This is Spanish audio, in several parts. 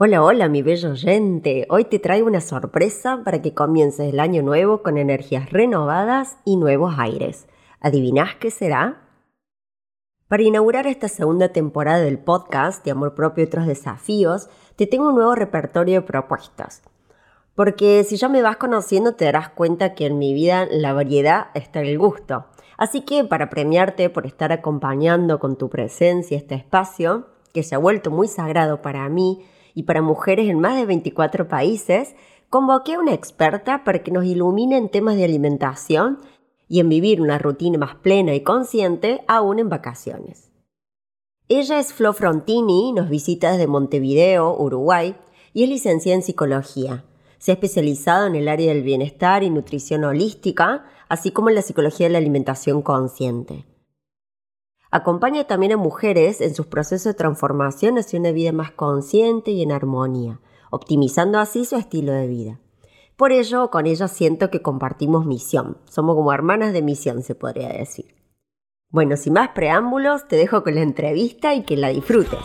Hola, hola, mi bello oyente. Hoy te traigo una sorpresa para que comiences el año nuevo con energías renovadas y nuevos aires. ¿Adivinás qué será? Para inaugurar esta segunda temporada del podcast de Amor Propio y otros desafíos, te tengo un nuevo repertorio de propuestas. Porque si ya me vas conociendo te darás cuenta que en mi vida la variedad está en el gusto. Así que para premiarte por estar acompañando con tu presencia este espacio, que se ha vuelto muy sagrado para mí, y para mujeres en más de 24 países, convoqué a una experta para que nos ilumine en temas de alimentación y en vivir una rutina más plena y consciente aún en vacaciones. Ella es Flo Frontini, nos visita desde Montevideo, Uruguay, y es licenciada en psicología. Se ha especializado en el área del bienestar y nutrición holística, así como en la psicología de la alimentación consciente. Acompaña también a mujeres en sus procesos de transformación hacia una vida más consciente y en armonía, optimizando así su estilo de vida. Por ello, con ella siento que compartimos misión. Somos como hermanas de misión, se podría decir. Bueno, sin más preámbulos, te dejo con la entrevista y que la disfrutes.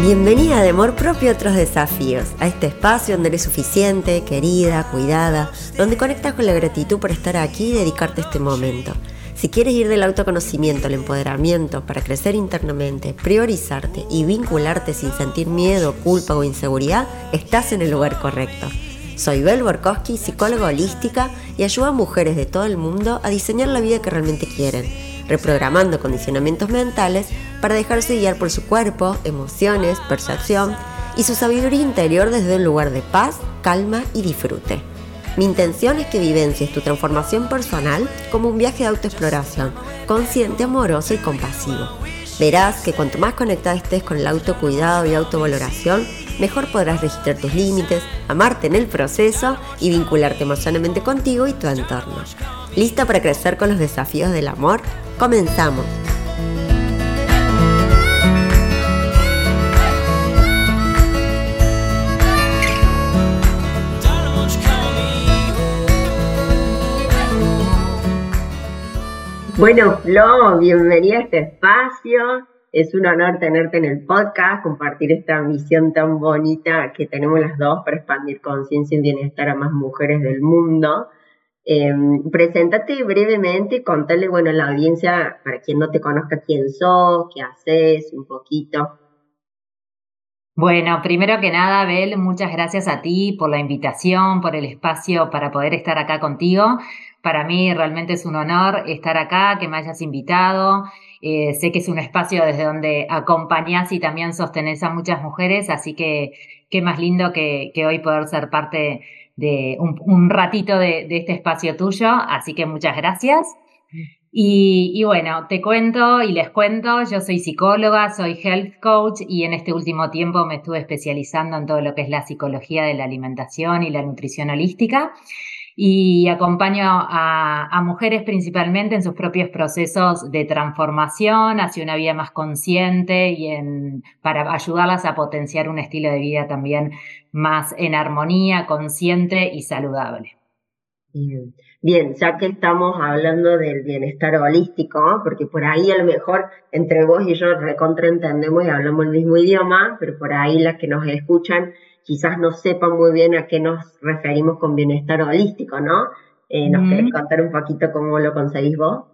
Bienvenida de amor propio a otros desafíos, a este espacio donde eres suficiente, querida, cuidada, donde conectas con la gratitud por estar aquí y dedicarte este momento. Si quieres ir del autoconocimiento al empoderamiento para crecer internamente, priorizarte y vincularte sin sentir miedo, culpa o inseguridad, estás en el lugar correcto. Soy Bel Borkowski, psicóloga holística y ayudo a mujeres de todo el mundo a diseñar la vida que realmente quieren reprogramando condicionamientos mentales para dejarse guiar por su cuerpo, emociones, percepción y su sabiduría interior desde un lugar de paz, calma y disfrute. Mi intención es que vivencies tu transformación personal como un viaje de autoexploración, consciente, amoroso y compasivo. Verás que cuanto más conectada estés con el autocuidado y autovaloración, mejor podrás registrar tus límites, amarte en el proceso y vincularte emocionalmente contigo y tu entorno. ¿Lista para crecer con los desafíos del amor? Comenzamos. Bueno, Flo, bienvenida a este espacio. Es un honor tenerte en el podcast, compartir esta misión tan bonita que tenemos las dos para expandir conciencia y bienestar a más mujeres del mundo. Em, preséntate brevemente, contale, bueno, a la audiencia, para quien no te conozca, quién sos, qué haces, un poquito. Bueno, primero que nada, Bel, muchas gracias a ti por la invitación, por el espacio para poder estar acá contigo. Para mí realmente es un honor estar acá, que me hayas invitado. Eh, sé que es un espacio desde donde acompañás y también sostenés a muchas mujeres, así que qué más lindo que, que hoy poder ser parte de un, ratito de, este espacio tuyo, así que muchas gracias. Y, y, bueno, te cuento y les cuento, yo soy psicóloga, soy health coach y en este último tiempo me estuve especializando en todo lo que es la psicología de la alimentación y la nutrición holística y acompaño a, mujeres principalmente en sus propios procesos de transformación hacia una vida más consciente y en, para ayudarlas a potenciar un estilo de vida también más en armonía, consciente y saludable. Bien. Ya que estamos hablando del bienestar holístico, porque por ahí a lo mejor entre vos y yo recontra entendemos y hablamos el mismo idioma, pero por ahí las que nos escuchan quizás no sepan muy bien a qué nos referimos con bienestar holístico, ¿no? Eh, ¿Nos querés contar un poquito cómo lo conseguís vos?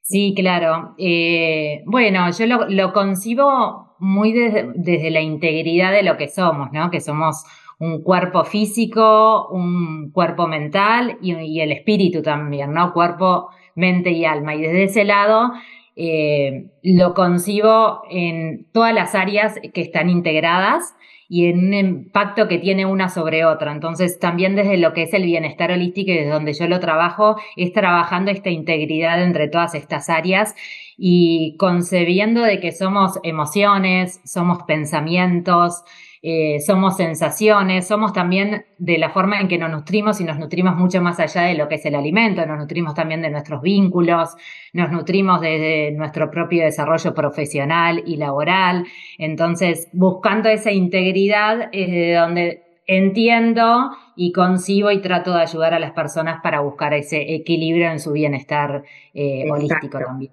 Sí, claro. Eh, bueno, yo lo, concibo muy desde la integridad de lo que somos, ¿no? Que somos un cuerpo físico, un cuerpo mental y, el espíritu también, ¿no? Cuerpo, mente y alma. Y desde ese lado eh, lo concibo en todas las áreas que están integradas y en un impacto que tiene una sobre otra. Entonces, también desde lo que es el bienestar holístico y desde donde yo lo trabajo, es trabajando esta integridad entre todas estas áreas y concebiendo de que somos emociones, somos pensamientos, eh, somos sensaciones, somos también de la forma en que nos nutrimos y nos nutrimos mucho más allá de lo que es el alimento, nos nutrimos también de nuestros vínculos, nos nutrimos de nuestro propio desarrollo profesional y laboral. Entonces, buscando esa integridad es de donde entiendo y concibo y trato de ayudar a las personas para buscar ese equilibrio en su bienestar eh, holístico también.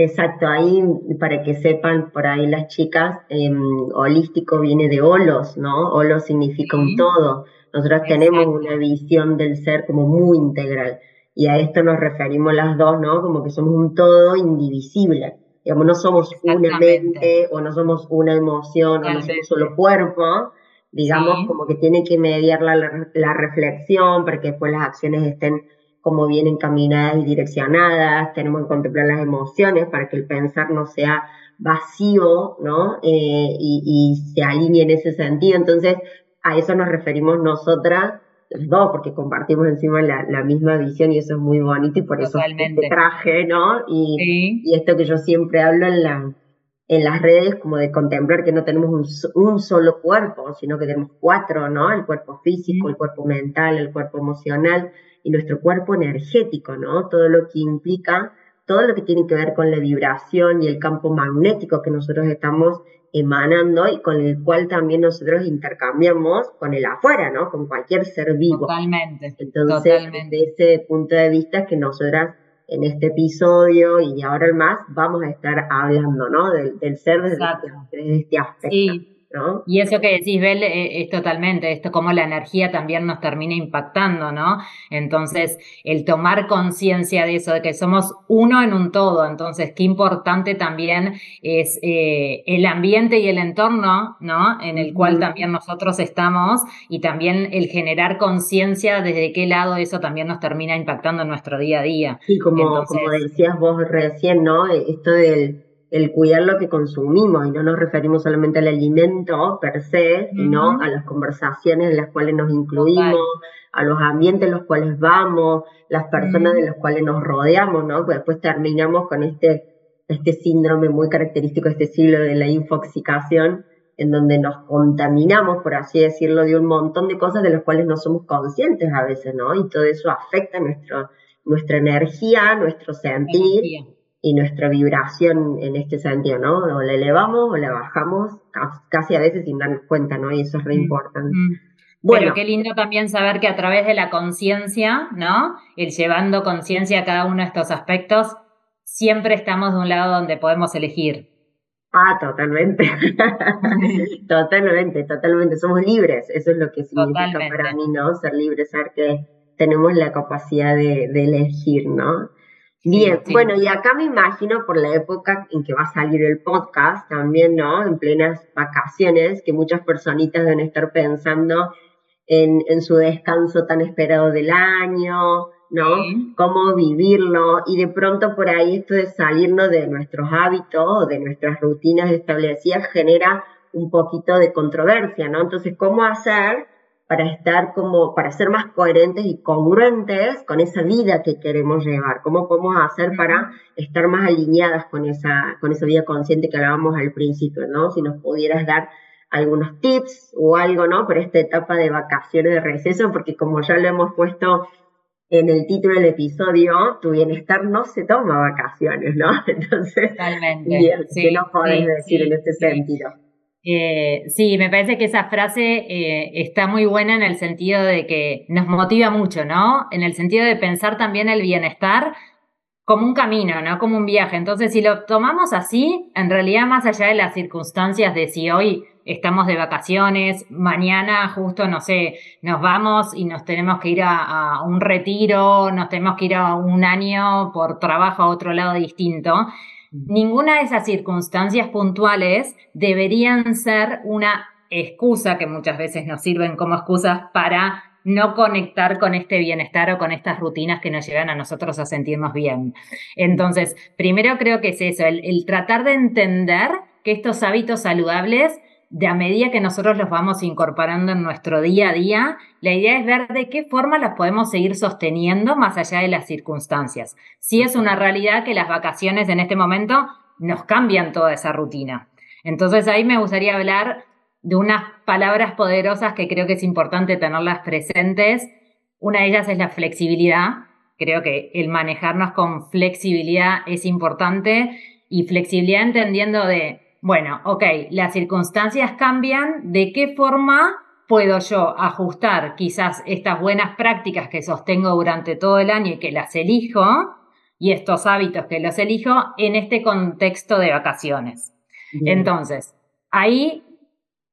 Exacto, ahí para que sepan por ahí las chicas, em, holístico viene de holos, ¿no? Holo significa un todo. Nosotros tenemos una visión del ser como muy integral y a esto nos referimos las dos, ¿no? Como que somos un todo indivisible. Digamos, no somos una mente o no somos una emoción o no somos solo cuerpo, digamos, como que tiene que mediar la, la, reflexión para que después las acciones estén como bien encaminadas y direccionadas, tenemos que contemplar las emociones para que el pensar no sea vacío, ¿no? Eh, y, se alinee en ese sentido. Entonces, a eso nos referimos nosotras, las dos, porque compartimos encima la, misma visión y eso es muy bonito y por eso este traje, ¿no? Y, y esto que yo siempre hablo en la en las redes como de contemplar que no tenemos un, solo cuerpo, sino que tenemos cuatro, ¿no? El cuerpo físico, el cuerpo mental, el cuerpo emocional y nuestro cuerpo energético, ¿no? Todo lo que implica, todo lo que tiene que ver con la vibración y el campo magnético que nosotros estamos emanando y con el cual también nosotros intercambiamos con el afuera, ¿no? Con cualquier ser vivo. Totalmente. Entonces, desde ese punto de vista que nosotras en este episodio y ahora el más vamos a estar hablando, ¿no? Del, ser desde, este aspecto. Y eso que decís, Bel, eh, es, totalmente esto, como la energía también nos termina impactando, ¿no? Entonces, el tomar conciencia de eso, de que somos uno en un todo, entonces, qué importante también es eh, el ambiente y el entorno, ¿no? En el cual también nosotros estamos y también el generar conciencia desde qué lado eso también nos termina impactando en nuestro día a día. Sí, como, como decías vos recién, ¿no? Esto del el cuidar lo que consumimos y no nos referimos solamente al alimento per se, sino a las conversaciones en las cuales nos incluimos, a los ambientes en los cuales vamos, las personas de las cuales nos rodeamos, ¿no? Pues después terminamos con este, este síndrome muy característico de este siglo de la infoxicación, en donde nos contaminamos, por así decirlo, de un montón de cosas de las cuales no somos conscientes a veces, ¿no? Y todo eso afecta nuestro, nuestra energía, nuestro sentir y nuestra vibración en este sentido, ¿no? O la elevamos o la bajamos, casi a veces sin darnos cuenta, ¿no? Y eso es re mm, importante. Mm. Bueno. Pero qué lindo también saber que a través de la conciencia, ¿no? El llevando conciencia a cada uno de estos aspectos, siempre estamos de un lado donde podemos elegir. Ah, totalmente. totalmente, totalmente. Somos libres. Eso es lo que significa para mí, ¿no? Ser libres, saber que tenemos la capacidad de, de elegir, ¿no? Bien, bueno, y acá me imagino por la época en que va a salir el podcast también, ¿no? En plenas vacaciones, que muchas personitas deben estar pensando en, su descanso tan esperado del año, ¿no? Cómo vivirlo y de pronto por ahí esto de salirnos de nuestros hábitos, de nuestras rutinas establecidas genera un poquito de controversia, ¿no? Entonces, ¿cómo hacer para estar como, para ser más coherentes y congruentes con esa vida que queremos llevar. ¿Cómo podemos hacer para estar más alineadas con esa, con esa vida consciente que hablábamos al principio, ¿no? Si nos pudieras dar algunos tips o algo, ¿no? Para esta etapa de vacaciones de receso, porque como ya lo hemos puesto en el título del episodio, tu bienestar no se toma vacaciones, ¿no? Entonces, Totalmente. ¿qué nos podés decir en este sentido? Eh, sí, me parece que esa frase eh, está muy buena en el sentido de que nos motiva mucho, ¿no? En el sentido de pensar también el bienestar como un camino, ¿no? Como un viaje. Entonces, si lo tomamos así, en realidad más allá de las circunstancias de si hoy estamos de vacaciones, mañana justo, no sé, nos vamos y nos tenemos que ir a, a un retiro, nos tenemos que ir a un año por trabajo a otro lado distinto Ninguna de esas circunstancias puntuales deberían ser una excusa que muchas veces nos sirven como excusas para no conectar con este bienestar o con estas rutinas que nos llevan a nosotros a sentirnos bien. Entonces, primero creo que es eso, el, el tratar de entender que estos hábitos saludables de a medida que nosotros los vamos incorporando en nuestro día a día, la idea es ver de qué forma las podemos seguir sosteniendo más allá de las circunstancias. Si es una realidad que las vacaciones en este momento nos cambian toda esa rutina. Entonces ahí me gustaría hablar de unas palabras poderosas que creo que es importante tenerlas presentes. Una de ellas es la flexibilidad. Creo que el manejarnos con flexibilidad es importante y flexibilidad entendiendo de bueno, ok, las circunstancias cambian, ¿de qué forma puedo yo ajustar quizás estas buenas prácticas que sostengo durante todo el año y que las elijo, y estos hábitos que los elijo en este contexto de vacaciones. Entonces, ahí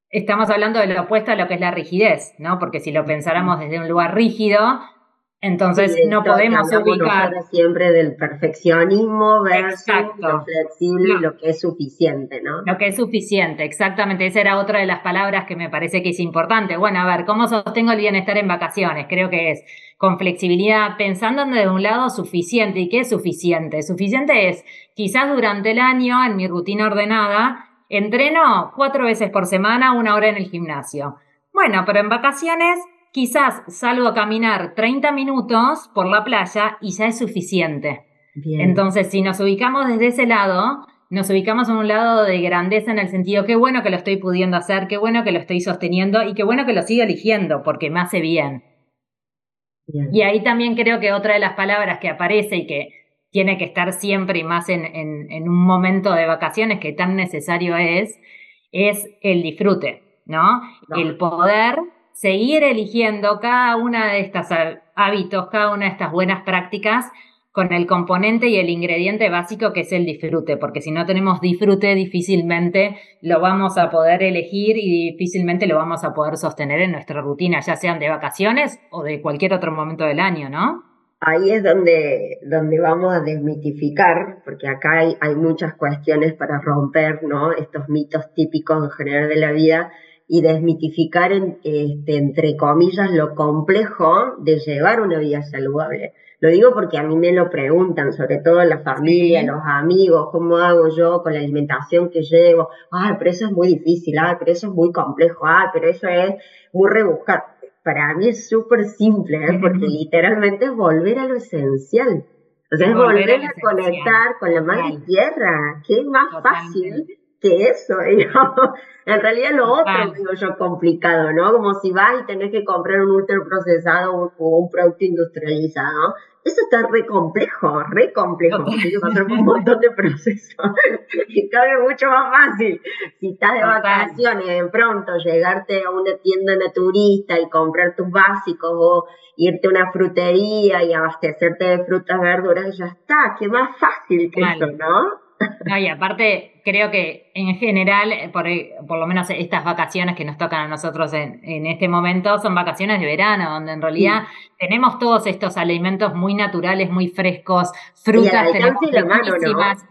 estamos hablando de lo opuesto a lo que es la rigidez, ¿no? Porque si lo pensáramos desde un lugar rígido, entonces no podemos ubicar siempre del perfeccionismo versus lo flexible y lo que es suficiente, ¿no? Lo que es suficiente, exactamente. Esa era otra de las palabras que me parece que es importante. Bueno, a ver, ¿cómo sostengo el bienestar en vacaciones? Creo que es con flexibilidad, pensando de un lado suficiente. ¿Y qué es suficiente? Suficiente es quizás durante el año, en mi rutina ordenada, entreno cuatro veces por semana, una hora en el gimnasio. Bueno, pero en vacaciones quizás salgo a caminar 30 minutos por la playa y ya es suficiente. Entonces, si nos ubicamos desde ese lado, nos ubicamos en un lado de grandeza en el sentido, qué bueno que lo estoy pudiendo hacer, qué bueno que lo estoy sosteniendo y qué bueno que lo sigo eligiendo porque me hace bien. Y ahí también creo que otra de las palabras que aparece y que tiene que estar siempre y más en, en un momento de vacaciones que tan necesario es, es el disfrute, ¿no? El poder seguir eligiendo cada una de estas hábitos, cada una de estas buenas prácticas con el componente y el ingrediente básico que es el disfrute, porque si no tenemos disfrute difícilmente lo vamos a poder elegir y difícilmente lo vamos a poder sostener en nuestra rutina, ya sean de vacaciones o de cualquier otro momento del año, ¿no? Ahí es donde, donde vamos a desmitificar, porque acá hay, hay muchas cuestiones para romper, ¿no? Estos mitos típicos en general de la vida y desmitificar, este, entre comillas, lo complejo de llevar una vida saludable. Lo digo porque a mí me lo preguntan, sobre todo la familia, los amigos, ¿cómo hago yo con la alimentación que llevo? Ay, pero eso es muy difícil, ay, pero eso es muy complejo, ay, pero eso es muy rebuscado. Para mí es súper simple, ¿eh? porque literalmente es volver a lo esencial. O sea, es volver, a, conectar con la madre tierra, es más fácil que eso, digamos. En realidad lo otro, digo yo, complicado, ¿no? Como si vas y tenés que comprar un ultraprocesado o un producto industrializado. Eso está re complejo, re complejo, porque que pasar un montón de procesos. y cabe mucho más fácil. Si estás de vacaciones, de pronto llegarte a una tienda naturista y comprar tus básicos o irte a una frutería y abastecerte de frutas, verduras, ya está, qué más fácil que eso, ¿no? No, y aparte, creo que en general, eh, por, por, lo menos estas vacaciones que nos tocan a nosotros en, en este momento, son vacaciones de verano, donde en realidad tenemos todos estos alimentos muy naturales, muy frescos, frutas tenemos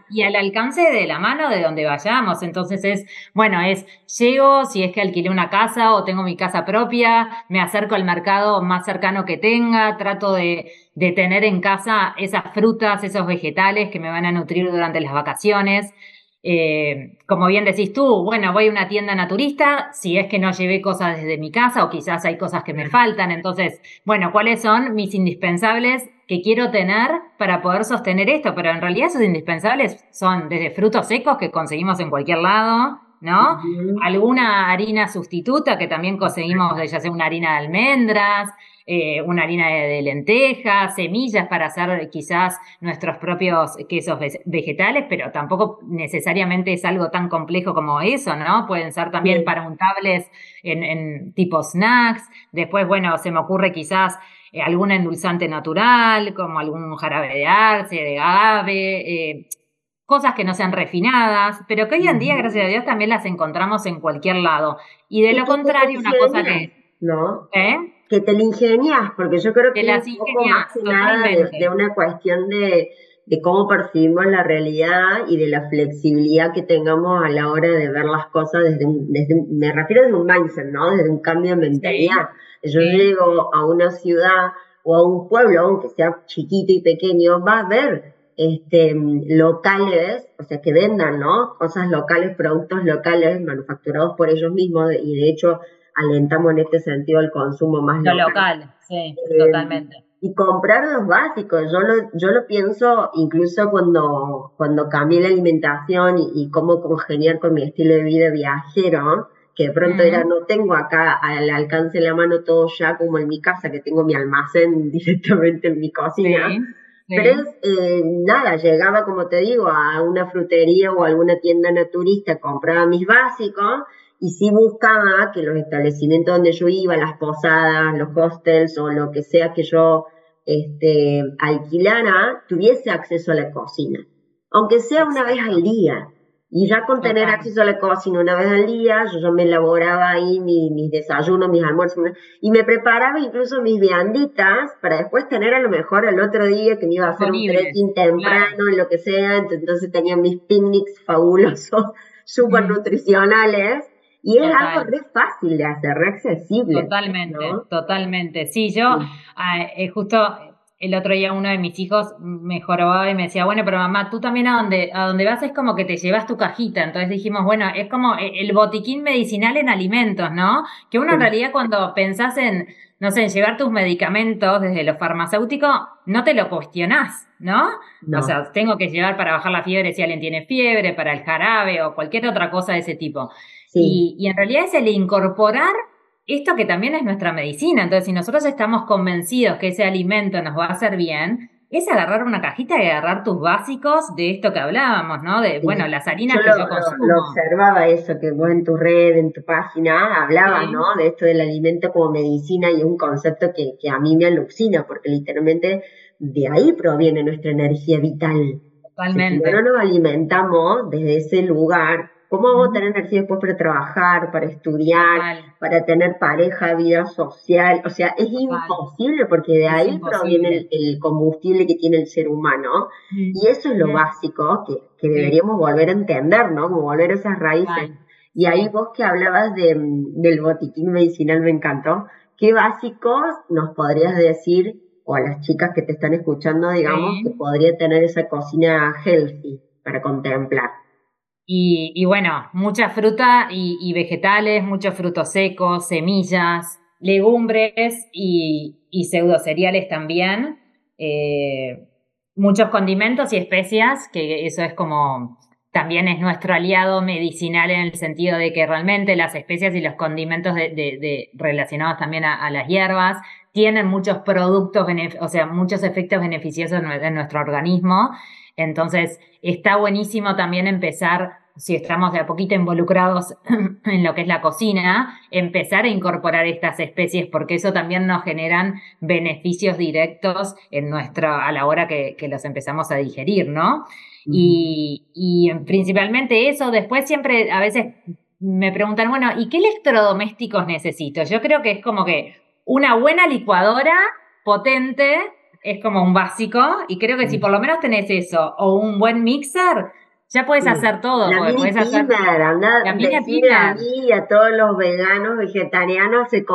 y al alcance de la mano de donde vayamos. Entonces es, bueno, es llego, si es que alquilé una casa o tengo mi casa propia, me acerco al mercado más cercano que tenga, trato de, de tener en casa esas frutas, esos vegetales que me van a nutrir durante las vacaciones. Eh, como bien decís tú, bueno, voy a una tienda naturista, si es que no llevé cosas desde mi casa o quizás hay cosas que me faltan, entonces, bueno, ¿cuáles son mis indispensables que quiero tener para poder sostener esto? Pero en realidad esos indispensables son desde frutos secos que conseguimos en cualquier lado, ¿no? Alguna harina sustituta que también conseguimos, ya sea una harina de almendras, eh, una harina de, lentejas, semillas para hacer quizás nuestros propios quesos vegetales, pero tampoco necesariamente es algo tan complejo como eso, ¿no? Pueden ser también para untables en, en tipo snacks. Después, bueno, se me ocurre quizás eh, algún endulzante natural, como algún jarabe de arce, de agave, eh, cosas que no sean refinadas, pero que hoy en día, gracias a Dios, también las encontramos en cualquier lado. Y de lo contrario, una cosa que... ¿No? ¿Eh? Que te la ingenias, porque yo creo que, es un poco más que nada de, una cuestión de, de, cómo percibimos la realidad y de la flexibilidad que tengamos a la hora de ver las cosas desde un, desde me refiero desde un mindset, ¿no? Desde un cambio de mentalidad. Yo llego a una ciudad o a un pueblo, aunque sea chiquito y pequeño, va a ver este, locales, o sea, que vendan, ¿no? Cosas locales, productos locales, manufacturados por ellos mismos, y de hecho alentamos en este sentido el consumo más local. Lo local, sí, eh, totalmente. Y comprar los básicos, yo lo, yo lo pienso incluso cuando, cuando cambié la alimentación y, cómo congeniar con mi estilo de vida viajero, que de pronto era, no tengo acá al alcance de la mano todo ya como en mi casa, que tengo mi almacén directamente en mi cocina. Pero es, eh, nada, llegaba, como te digo, a una frutería o alguna tienda naturista, compraba mis básicos y sí buscaba que los establecimientos donde yo iba, las posadas, los hostels o lo que sea que yo este, alquilara, tuviese acceso a la cocina, aunque sea una vez al día. Y ya con tener acceso a la cocina una vez al día, yo, me elaboraba ahí mis, desayunos, mis almuerzos, y me preparaba incluso mis vianditas para después tener a lo mejor el otro día que me iba a hacer un trekking temprano, en lo que sea, entonces tenía mis picnics fabulosos, súper nutricionales, y es algo re fácil de hacer, re accesible. Totalmente, totalmente. Sí, yo ah, eh, justo el otro día uno de mis hijos me jorobaba y me decía, bueno, pero mamá, tú también a donde, a donde vas es como que te llevas tu cajita. Entonces dijimos, bueno, es como e, el botiquín medicinal en alimentos, ¿no? Que uno en realidad cuando pensás en, no sé, en llevar tus medicamentos desde lo farmacéutico, no te lo cuestionás, ¿no? O sea, tengo que llevar para bajar la fiebre si alguien tiene fiebre, para el jarabe o cualquier otra cosa de ese tipo. Y, y en realidad es el incorporar esto que también es nuestra medicina. Entonces, si nosotros estamos convencidos que ese alimento nos va a hacer bien, es agarrar una cajita y agarrar tus básicos de esto que hablábamos, ¿no? De, bueno, las harinas que yo consumo. Lo, observaba eso, que vos en tu red, en tu página, hablabas, ¿no? De esto del alimento como medicina y es un concepto que, que a mí me alucina, porque literalmente de ahí proviene nuestra energía vital. Totalmente. Si no nos alimentamos desde ese lugar, ¿Cómo vamos a tener energía después para trabajar, para estudiar, para tener pareja, vida social? O sea, es imposible porque de ahí proviene el, combustible que tiene el ser humano. Y eso es lo básico que, que deberíamos volver a entender, ¿no? Como volver a esas raíces. Y ahí vos que hablabas de, del botiquín medicinal me encantó. ¿Qué básicos nos podrías decir, o a las chicas que te están escuchando, digamos, que podría tener esa cocina healthy para contemplar? Y, bueno, mucha fruta y, vegetales, muchos frutos secos, semillas, legumbres y, y pseudo cereales también. Eh, muchos condimentos y especias, que eso es como también es nuestro aliado medicinal en el sentido de que realmente las especias y los condimentos relacionados también a, las hierbas tienen muchos productos, o sea, muchos efectos beneficiosos en nuestro organismo entonces, está buenísimo también empezar, si estamos de a poquito involucrados en lo que es la cocina, empezar a incorporar estas especies porque eso también nos generan beneficios directos en nuestra, a la hora que, los empezamos a digerir, ¿no? y, y principalmente eso, después siempre a veces me preguntan, bueno, ¿y qué electrodomésticos necesito? Yo creo que es como que una buena licuadora potente es como un básico y creo que si por lo menos tenés eso o un buen mixer, ya puedes hacer todo. La mini puedes hacer... la mini a mí y a todos los veganos, vegetarianos, se,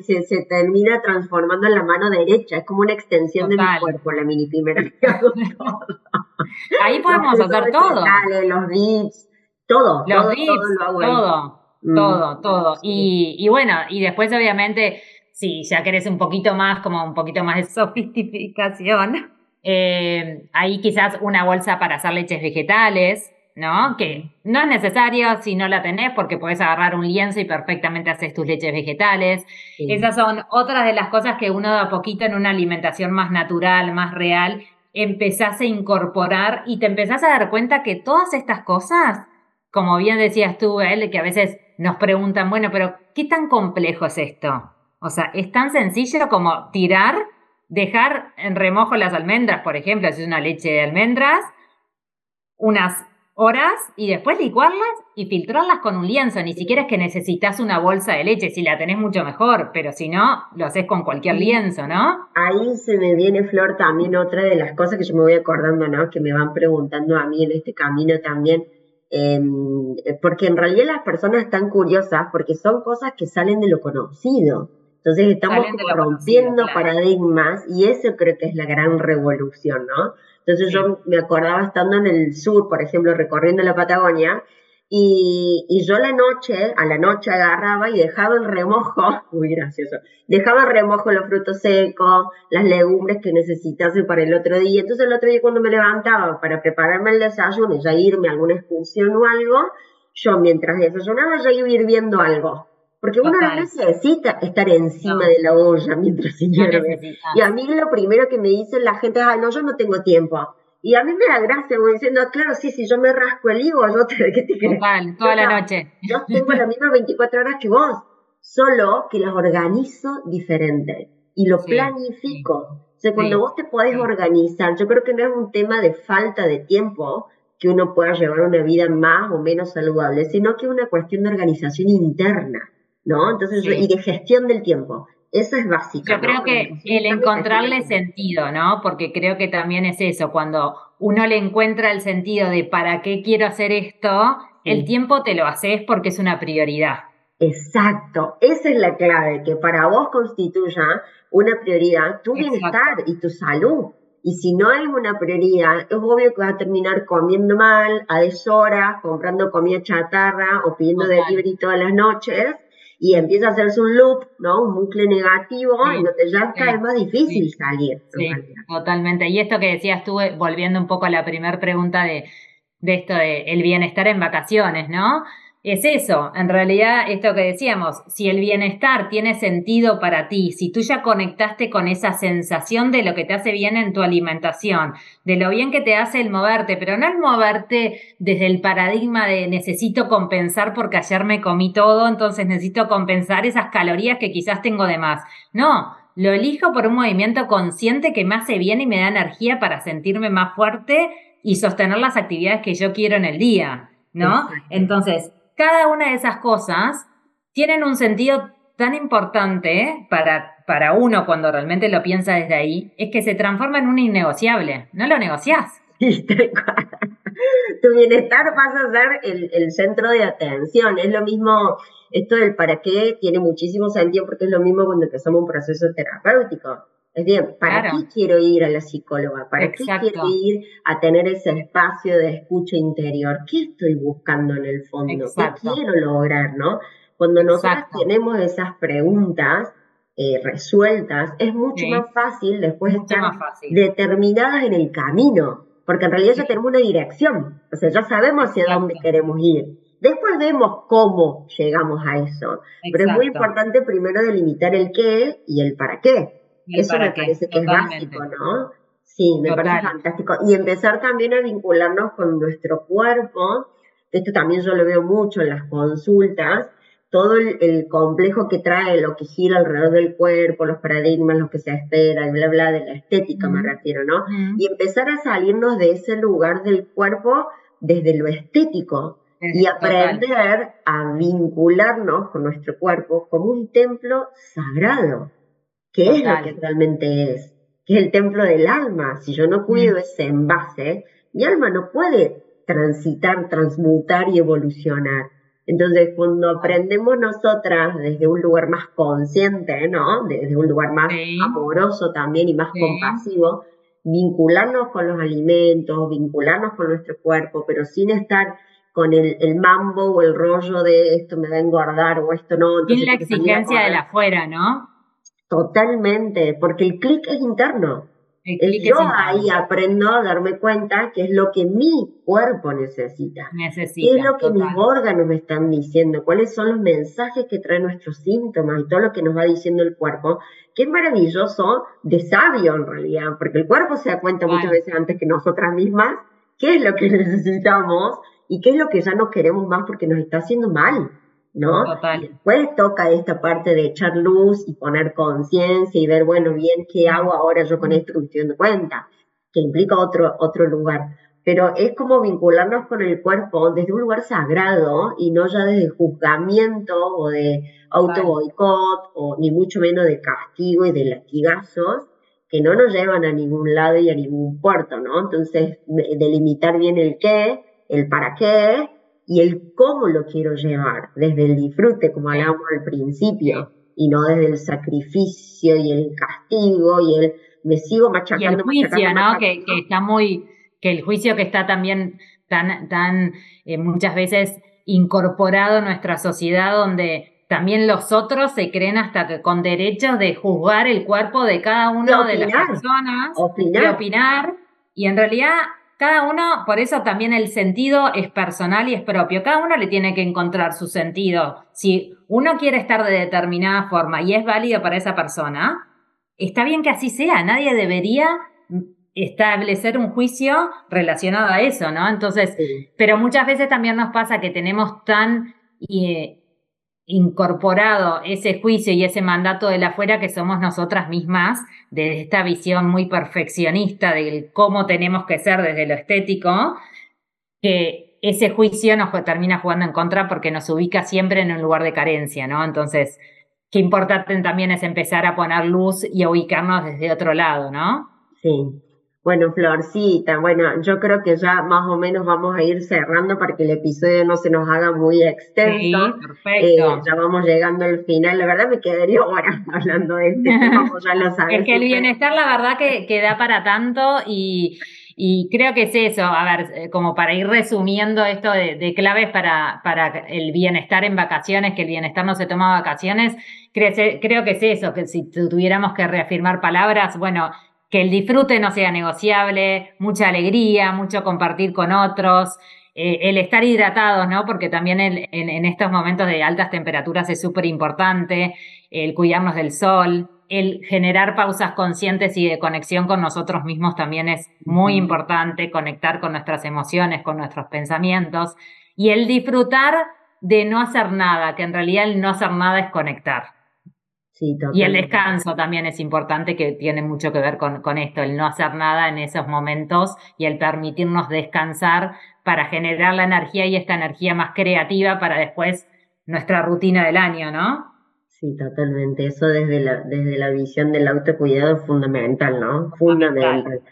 se, se, termina transformando en la mano derecha. Es como una extensión de mi cuerpo, la mini pimer. Ahí podemos hacer todo. Los dips, todo. Los todo, dips, todo, todo, mm. todo, todo. Y, y bueno, y después obviamente si ya querés un poquito más, como un poquito más de sofisticación, eh, ahí quizás una bolsa para hacer leches vegetales, ¿no? Que no es necesario si no la tenés porque puedes agarrar un lienzo y perfectamente haces tus leches vegetales. Esas son otras de las cosas que uno de a poquito en una alimentación más natural, más real, empezás a incorporar y te empezás a dar cuenta que todas estas cosas, como bien decías tú, él, que a veces nos preguntan, bueno, pero ¿qué tan complejo es esto? O sea, es tan sencillo como tirar, dejar en remojo las almendras, por ejemplo, si es una leche de almendras, unas horas y después licuarlas y filtrarlas con un lienzo. Ni siquiera es que necesitas una bolsa de leche, si la tenés mucho mejor, pero si no, lo haces con cualquier lienzo, ¿no? Ahí se me viene, Flor, también otra de las cosas que yo me voy acordando, ¿no? Que me van preguntando a mí en este camino también. Em, porque en realidad las personas están curiosas porque son cosas que salen de lo conocido. Entonces estamos rompiendo paradigmas y eso creo que es la gran revolución, ¿no? Entonces yo me acordaba estando en el sur, por ejemplo, recorriendo la Patagonia, y, y, yo la noche, a la noche agarraba y dejaba en remojo, muy gracioso, dejaba en remojo los frutos secos, las legumbres que necesitase para el otro día. Entonces el otro día cuando me levantaba para prepararme el desayuno, ya irme a alguna excursión o algo, yo mientras desayunaba ya iba hirviendo algo. Porque uno no necesita estar encima de la olla mientras se hierve. y a mí lo primero que me dice la gente es, no, yo no tengo tiempo. Y a mí me da gracia, voy diciendo, claro, sí, si yo me rasco el higo, yo te, ¿qué te Total, toda la noche. Yo tengo las mismas 24 horas que vos, solo que las organizo diferente y lo planifico. O sea, cuando vos te podés organizar, yo creo que no es un tema de falta de tiempo que uno pueda llevar una vida más o menos saludable, sino que es una cuestión de organización interna, ¿no? Entonces, y de gestión del tiempo. Eso es básico. Yo creo que el encontrarle sentido, ¿no? Porque creo que también es eso, cuando uno le encuentra el sentido de para qué quiero hacer esto, el tiempo te lo haces porque es una prioridad. Exacto, esa es la clave, que para vos constituya una prioridad tu bienestar y tu salud. Y si no hay una prioridad, es obvio que vas a terminar comiendo mal, a deshoras, comprando comida chatarra o pidiendo delivery todas las noches y empieza a hacerse un loop, ¿no? Un bucle negativo y no te, ya es más difícil salir. Sí, totalmente. Y esto que decías tú, volviendo un poco a la primera pregunta de, de esto de el bienestar en vacaciones, ¿no? Es eso, en realidad esto que decíamos, si el bienestar tiene sentido para ti, si tú ya conectaste con esa sensación de lo que te hace bien en tu alimentación, de lo bien que te hace el moverte, pero no el moverte desde el paradigma de necesito compensar porque ayer me comí todo, entonces necesito compensar esas calorías que quizás tengo de más. No, lo elijo por un movimiento consciente que me hace bien y me da energía para sentirme más fuerte y sostener las actividades que yo quiero en el día, ¿no? Entonces, cada una de esas cosas tienen un sentido tan importante para, para uno cuando realmente lo piensa desde ahí, es que se transforma en un innegociable. No lo negociás. tu bienestar pasa a ser el, el, centro de atención. Es lo mismo, esto del para qué tiene muchísimo sentido porque es lo mismo cuando empezamos un proceso terapéutico. Es bien, ¿para qué quiero ir a la psicóloga? ¿Para qué quiero ir a tener ese espacio de escucha interior? ¿Qué estoy buscando en el fondo? ¿Qué quiero lograr, no? Cuando nosotros tenemos esas preguntas eh, resueltas, es mucho más fácil después estar determinadas en el camino, porque en realidad ya tenemos una dirección, o sea, ya sabemos hacia dónde queremos ir. Después vemos cómo llegamos a eso, pero es muy importante primero delimitar el qué y el para qué. Eso me parece que es básico, ¿no? Sí, me parece fantástico. Y empezar también a vincularnos con nuestro cuerpo. Esto también yo lo veo mucho en las consultas. Todo el, complejo que trae lo que gira alrededor del cuerpo, los paradigmas, lo que se espera, y bla, bla, de la estética me refiero, ¿no? Y empezar a salirnos de ese lugar del cuerpo desde lo estético y aprender a vincularnos con nuestro cuerpo como un templo sagrado. ¿Qué es lo que realmente es? Que es el templo del alma. Si yo no cuido mm. ese envase, mi alma no puede transitar, transmutar y evolucionar. Entonces, cuando aprendemos nosotras desde un lugar más consciente, ¿no? Desde un lugar más amoroso también y más compasivo, vincularnos con los alimentos, vincularnos con nuestro cuerpo, pero sin estar con el, mambo o el rollo de esto me va a engordar o esto no. Sin la exigencia de la afuera, ¿no? Totalmente, porque el clic es interno. yo ahí aprendo a darme cuenta que es lo que mi cuerpo necesita. Necesita. ¿Qué es lo que mis órganos me están diciendo? ¿Cuáles son los mensajes que traen nuestros síntomas y todo lo que nos va diciendo el cuerpo? Qué maravilloso de sabio en realidad, porque el cuerpo se da cuenta muchas veces antes que nosotras mismas qué es lo que necesitamos y qué es lo que ya no queremos más porque nos está haciendo mal. ¿No? Total. Después toca esta parte de echar luz y poner conciencia y ver, bueno, bien, ¿qué hago ahora yo con esto que me estoy dando cuenta? Que implica otro, otro lugar. Pero es como vincularnos con el cuerpo desde un lugar sagrado y no ya desde juzgamiento o de auto boicot o ni mucho menos de castigo y de latigazos que no nos llevan a ningún lado y a ningún puerto, ¿no? Entonces, delimitar bien el qué, el para qué y el cómo lo quiero llevar, desde el disfrute, como hablábamos al principio, y no desde el sacrificio y el castigo y el me sigo machacando. Y el juicio, ¿no? Que, está muy, que el juicio que está también tan, tan eh, muchas veces incorporado en nuestra sociedad donde también los otros se creen hasta que con derechos de juzgar el cuerpo de cada uno de, las personas, de opinar, y en realidad cada uno, por eso también el sentido es personal y es propio. Cada uno le tiene que encontrar su sentido. Si uno quiere estar de determinada forma y es válido para esa persona, está bien que así sea. Nadie debería establecer un juicio relacionado a eso, ¿no? Entonces, pero muchas veces también nos pasa que tenemos tan eh, incorporado ese juicio y ese mandato de la afuera que somos nosotras mismas, de esta visión muy perfeccionista de cómo tenemos que ser desde lo estético, que ese juicio nos termina jugando en contra porque nos ubica siempre en un lugar de carencia, ¿no? Entonces, qué importante también es empezar a poner luz y a ubicarnos desde otro lado, ¿no? Sí. Bueno, Florcita, bueno, yo creo que ya más o menos vamos a ir cerrando para que el episodio no se nos haga muy extenso. Sí, perfecto. Eh, ya vamos llegando al final. La verdad me quedaría horas hablando de este tema, ya lo sabes. Es que el bienestar, la verdad, que, que da para tanto y, y creo que es eso, a ver, eh, como para ir resumiendo esto de, claves para, para el bienestar en vacaciones, que el bienestar no se toma vacaciones, creo, creo que es eso, que si tuviéramos que reafirmar palabras, bueno, que el disfrute no sea negociable, mucha alegría, mucho compartir con otros, eh, el estar hidratados, ¿no? Porque también en, estos momentos de altas temperaturas es súper importante, el cuidarnos del sol, el generar pausas conscientes y de conexión con nosotros mismos también es muy importante, conectar con nuestras emociones, con nuestros pensamientos y el disfrutar de no hacer nada, que en realidad el no hacer nada es conectar y el descanso también es importante, que tiene mucho que ver con, con, esto, el no hacer nada en esos momentos y el permitirnos descansar para generar la energía y esta energía más creativa para después nuestra rutina del año, ¿no? Sí, totalmente. Eso desde la, desde la visión del autocuidado es fundamental, ¿no? Fundamental.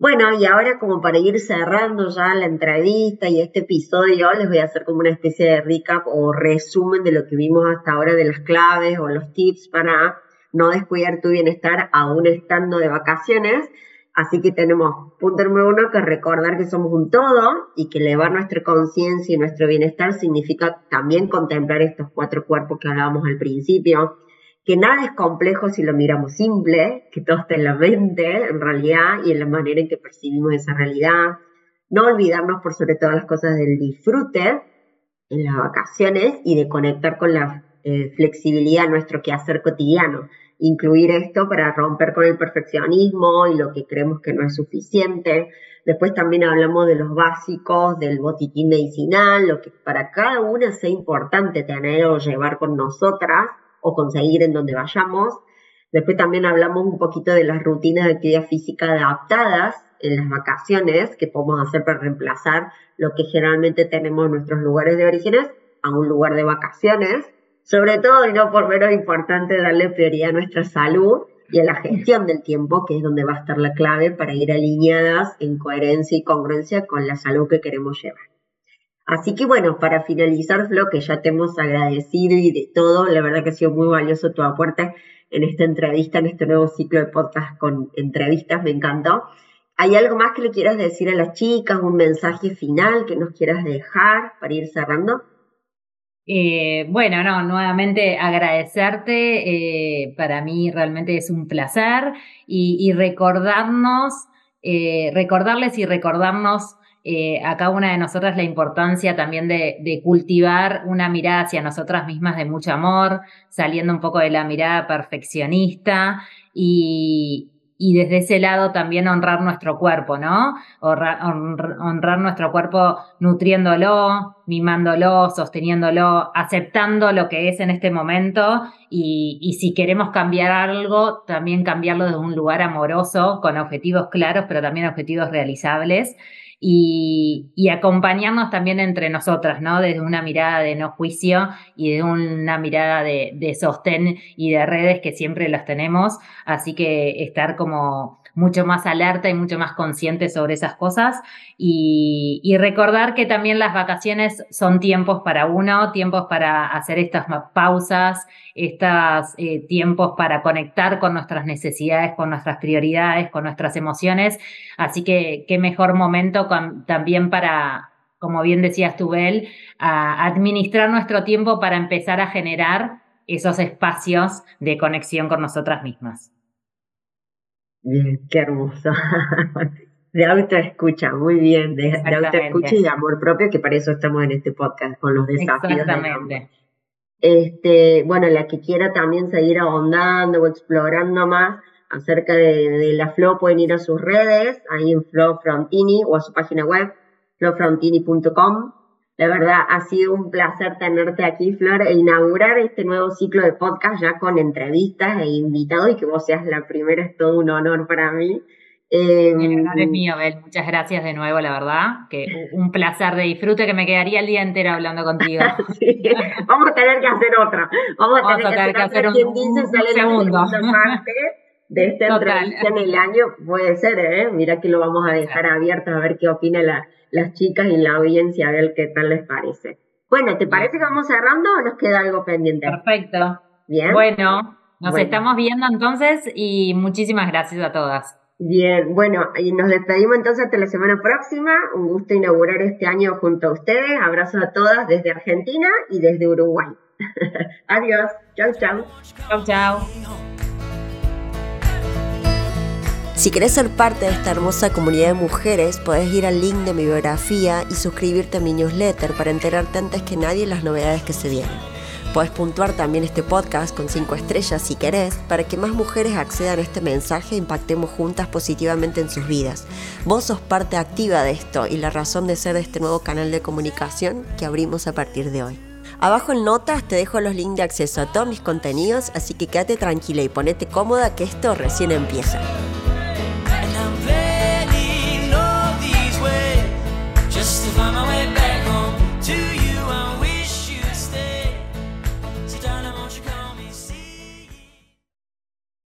Bueno, y ahora como para ir cerrando ya la entrevista y este episodio, les voy a hacer como una especie de recap o resumen de lo que vimos hasta ahora de las claves o los tips para no descuidar tu bienestar aún estando de vacaciones. Así que tenemos punto número uno que recordar que somos un todo y que elevar nuestra conciencia y nuestro bienestar significa también contemplar estos cuatro cuerpos que hablábamos al principio que nada es complejo si lo miramos simple, que todo está en la mente, en realidad, y en la manera en que percibimos esa realidad. No olvidarnos, por sobre todas las cosas, del disfrute en las vacaciones y de conectar con la eh, flexibilidad nuestro quehacer cotidiano. Incluir esto para romper con el perfeccionismo y lo que creemos que no es suficiente. Después también hablamos de los básicos, del botiquín medicinal, lo que para cada una sea importante tener o llevar con nosotras o conseguir en donde vayamos. Después también hablamos un poquito de las rutinas de actividad física adaptadas en las vacaciones que podemos hacer para reemplazar lo que generalmente tenemos en nuestros lugares de orígenes a un lugar de vacaciones. Sobre todo, y no por menos importante, darle prioridad a nuestra salud y a la gestión del tiempo, que es donde va a estar la clave para ir alineadas en coherencia y congruencia con la salud que queremos llevar. Así que bueno, para finalizar, Flo, que ya te hemos agradecido y de todo, la verdad que ha sido muy valioso tu aporte en esta entrevista, en este nuevo ciclo de podcast con entrevistas, me encantó. ¿Hay algo más que le quieras decir a las chicas, un mensaje final que nos quieras dejar para ir cerrando? Eh, bueno, no, nuevamente agradecerte, eh, para mí realmente es un placer y, recordarnos, eh, recordarles y recordarnos eh, a cada una de nosotras la importancia también de, cultivar una mirada hacia nosotras mismas de mucho amor, saliendo un poco de la mirada perfeccionista y, y desde ese lado también honrar nuestro cuerpo, ¿no? Honrar, nuestro cuerpo nutriéndolo, mimándolo, sosteniéndolo, aceptando lo que es en este momento y, y, si queremos cambiar algo, también cambiarlo desde un lugar amoroso, con objetivos claros, pero también objetivos realizables y, y, acompañarnos también entre nosotras, ¿no? Desde una mirada de no juicio y de una mirada de, de sostén y de redes que siempre las tenemos. Así que estar como mucho más alerta y mucho más consciente sobre esas cosas y, y, recordar que también las vacaciones son tiempos para uno, tiempos para hacer estas pausas, estos eh, tiempos para conectar con nuestras necesidades, con nuestras prioridades, con nuestras emociones. Así que qué mejor momento también para, como bien decías tú, Bel, administrar nuestro tiempo para empezar a generar esos espacios de conexión con nosotras mismas. Bien, qué hermoso. de autoescucha, muy bien, de, de autoescucha y de amor propio, que para eso estamos en este podcast, con los desafíos. Exactamente. Este, bueno, la que quiera también seguir ahondando o explorando más, acerca de, la Flo pueden ir a sus redes, ahí en Flo Frontini o a su página web, flofrontini.com. La verdad, ha sido un placer tenerte aquí, Flor, e inaugurar este nuevo ciclo de podcast ya con entrevistas e invitados y que vos seas la primera es todo un honor para mí. Eh, el honor es mío, Bel. Muchas gracias de nuevo, la verdad. Que un placer de disfrute que me quedaría el día entero hablando contigo. Vamos a tener que hacer otra. Vamos a tener, que, hacer, un, dice, sale segundo. parte de esta entrevista en el año. Puede ser, ¿eh? Mira que lo vamos a dejar abierto a ver qué opinan las chicas y la audiencia, a ver qué tal les parece. Bueno, ¿te parece que vamos cerrando o nos queda algo pendiente? Perfecto. Bien. Bueno, nos estamos viendo entonces y muchísimas gracias a todas. Bien, bueno, y nos despedimos entonces hasta la semana próxima. Un gusto inaugurar este año junto a ustedes. Abrazo a todas desde Argentina y desde Uruguay. Adiós. Chau, chau. Chau, chau. Si querés ser parte de esta hermosa comunidad de mujeres, podés ir al link de mi biografía y suscribirte a mi newsletter para enterarte antes que nadie las novedades que se vienen. Puedes puntuar también este podcast con 5 estrellas si querés, para que más mujeres accedan a este mensaje e impactemos juntas positivamente en sus vidas. Vos sos parte activa de esto y la razón de ser de este nuevo canal de comunicación que abrimos a partir de hoy. Abajo en notas te dejo los links de acceso a todos mis contenidos, así que quédate tranquila y ponete cómoda que esto recién empieza.